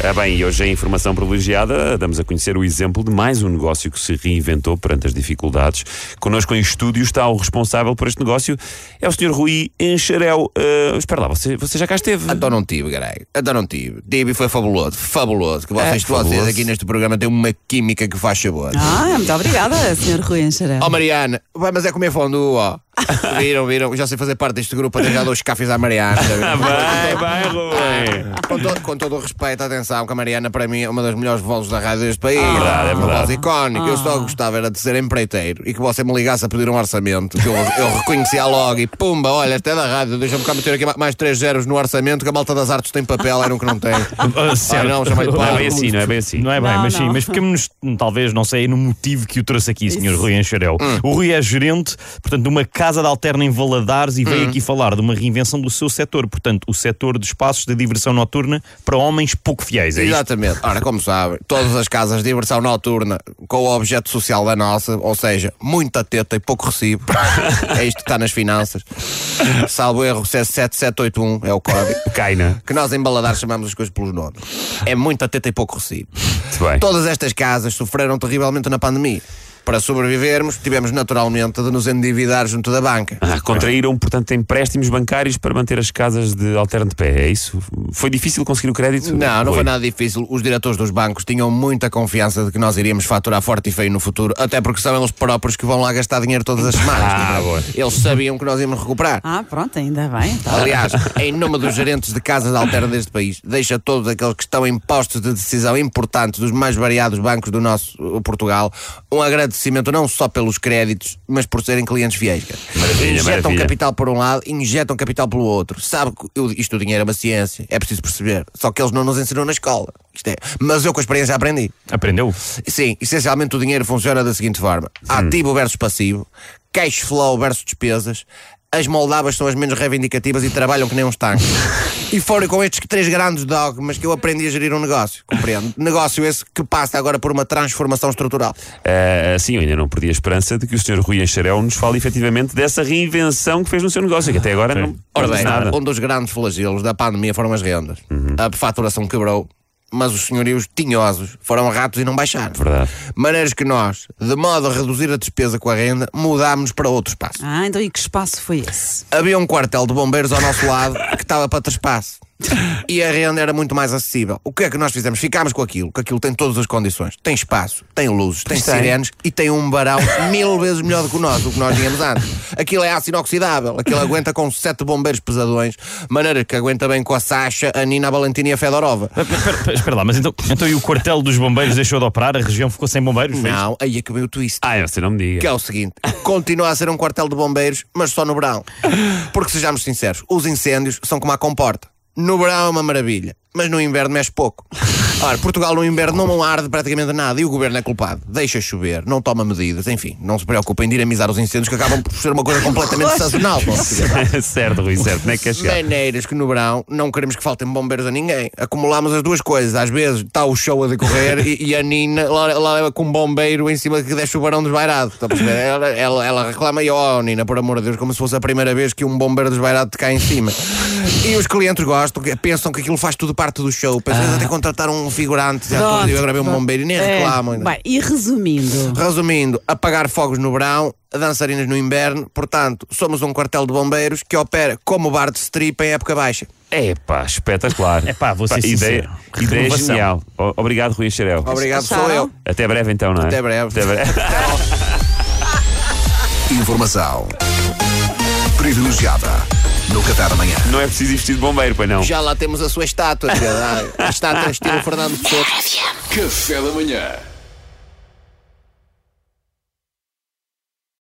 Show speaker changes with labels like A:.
A: Ah, bem, e hoje em Informação Privilegiada damos a conhecer o exemplo de mais um negócio que se reinventou perante as dificuldades. Connosco em estúdio está o responsável por este negócio, é o Sr. Rui Enxarel. Uh, espera lá, você, você já cá esteve?
B: Então não tive, caralho. Então não tive. Tive e foi fabuloso. Fabuloso. Que vocês,
A: É,
B: vocês
A: fabuloso.
B: aqui neste programa têm uma química que faz sabor.
C: Ah, muito obrigada, Sr. Rui Enxarel.
B: Oh Mariana, vai, mas é comer fondue, ó. Viram, viram? Já sei fazer parte deste grupo até já dou os cafés à Mariana.
A: Ah, vai, vai, Rui.
B: Com, to- com todo o respeito, atenção, que a Mariana para mim é uma das melhores vozes da rádio deste país.
A: verdade, é
B: uma
A: verdade.
B: voz icónica. Eu só gostava era de ser empreiteiro e que você me ligasse a pedir um orçamento. Que eu, eu reconhecia logo e pumba, olha, até da rádio, deixa-me cá meter aqui ma- mais três zeros no orçamento que a malta das artes tem papel, era um que não tem.
D: Ah, certo.
B: Ah, não, chamei-lhe
A: Não é
B: Paulo.
A: bem assim, não é bem assim.
D: Não é bem,
C: Não,
D: mas sim,
C: não.
D: mas ficamos talvez, não sei, no motivo que o trouxe aqui, Sr. Rui Enxarel.
B: Hum.
D: O Rui é gerente, portanto, de uma casa de alterna em Valadares e veio aqui falar de uma reinvenção do seu setor, portanto, o setor de espaços de diversão noturna para homens pouco fiéis, é isto?
B: Exatamente. Ora, como sabem, todas as casas de diversão noturna com o objeto social da nossa, ou seja, muita teta e pouco recibo. é isto que está nas finanças. Salvo erro, 7781 é o código.
A: Caina.
B: Que nós em Baladar chamamos as coisas pelos nomes. É muita teta e pouco recibo. Todas estas casas sofreram terrivelmente na pandemia. Para sobrevivermos, tivemos naturalmente de nos endividar junto da banca.
A: Ah, contraíram, portanto, empréstimos bancários para manter as casas de alterno de pé, é isso? Foi difícil conseguir o crédito?
B: Não, não foi nada difícil. Os diretores dos bancos tinham muita confiança de que nós iríamos faturar forte e feio no futuro, até porque são eles próprios que vão lá gastar dinheiro todas as semanas.
A: Ah, boa.
B: Eles sabiam que nós íamos recuperar.
C: Ah, pronto, ainda bem. Tá.
B: Aliás, em nome dos gerentes de casas alternas deste país, deixa todos aqueles que estão em postos de decisão importantes dos mais variados bancos do nosso Portugal um agradecimento não só pelos créditos, mas por serem clientes fiéis.
A: Maravilha,
B: injetam
A: maravilha.
B: capital por um lado, injetam capital pelo outro. Sabe que eu- isto do dinheiro é uma ciência, é preciso perceber. Só que eles não nos ensinam na escola. Isto é. Mas eu com a experiência aprendi.
D: Aprendeu?
B: Sim, essencialmente o dinheiro funciona da seguinte forma: ativo versus passivo, cash flow versus despesas. As moldavas são as menos reivindicativas e trabalham que nem uns tanques. E foram com estes três grandes dogmas que eu aprendi a gerir um negócio, compreendo? Negócio esse que passa agora por uma transformação estrutural.
A: Ah, sim, eu ainda não perdi a esperança de que o Sr. Rui Enxarel nos fale efetivamente dessa reinvenção que fez no seu negócio, que até agora não,
B: Ora bem,
A: nada.
B: um dos grandes flagelos da pandemia foram as rendas. A faturação quebrou, mas os senhorios tinhosos foram ratos e não baixaram.
A: Verdade.
B: Maneiras que nós, de modo a reduzir a despesa com a renda, mudámos para outro espaço.
C: Ah, então e que espaço foi esse?
B: Havia um quartel de bombeiros ao nosso lado que estava para trespasse. E a renda era muito mais acessível. O que é que nós fizemos? Ficámos com aquilo, que aquilo tem todas as condições. Tem espaço, tem luzes, tem sirenes e tem um barão mil vezes melhor do que o nosso, do que nós tínhamos antes. Aquilo é aço inoxidável, aquilo aguenta com sete bombeiros pesadões, maneira que aguenta bem com a Sasha, a Nina, a Valentina e a Fedorova.
D: Espera, espera, lá, mas então, então e o quartel dos bombeiros deixou de operar? A região ficou sem bombeiros?
B: Não, aí é que veio o twist.
A: Ah, você não me diga.
B: Que é o seguinte: continua a ser um quartel de bombeiros, mas só no verão. Porque sejamos sinceros, os incêndios são como a comporta. No verão é uma maravilha, mas no inverno mexe pouco. Ora, Portugal no inverno não arde praticamente nada e o governo é culpado. Deixa chover, não toma medidas, enfim, não se preocupa em dinamizar os incêndios que acabam por ser uma coisa completamente sazonal.
A: certo, Rui, certo. Não é que quer chegar?
B: Maneiras que no verão não queremos que faltem bombeiros a ninguém. Acumulamos as duas coisas. Às vezes está o show a decorrer e, e a Nina lá, lá leva com um bombeiro em cima que deixa o barão desvairado. Está a perceber? Ela, ela, ela reclama e, oh Nina, por amor de Deus, como se fosse a primeira vez que um bombeiro desvairado te cai em cima. E os clientes gostam, pensam que aquilo faz tudo parte do show. Pensam que até contratar um figurante, já estou, eu agora vi um bombeiro e nem
C: É,
B: reclamam.
C: bem, e resumindo,
B: Resumindo, apagar fogos no verão, dançarinas no inverno, portanto, somos um quartel de bombeiros que opera como bar de strip em época baixa.
A: É pá, espetacular.
D: Epá, vou ser
A: ideia, ideia genial. O- Obrigado, Rui Enxarel.
B: Obrigado, sou eu.
A: Até breve então, não é?
B: Até breve.
A: Até breve.
E: Informação privilegiada no Café da Manhã.
A: não é preciso ir vestido de bombeiro, pois não.
B: Já lá temos a sua estátua, a estátua estilo Fernando Pessoa.
F: Café da manhã.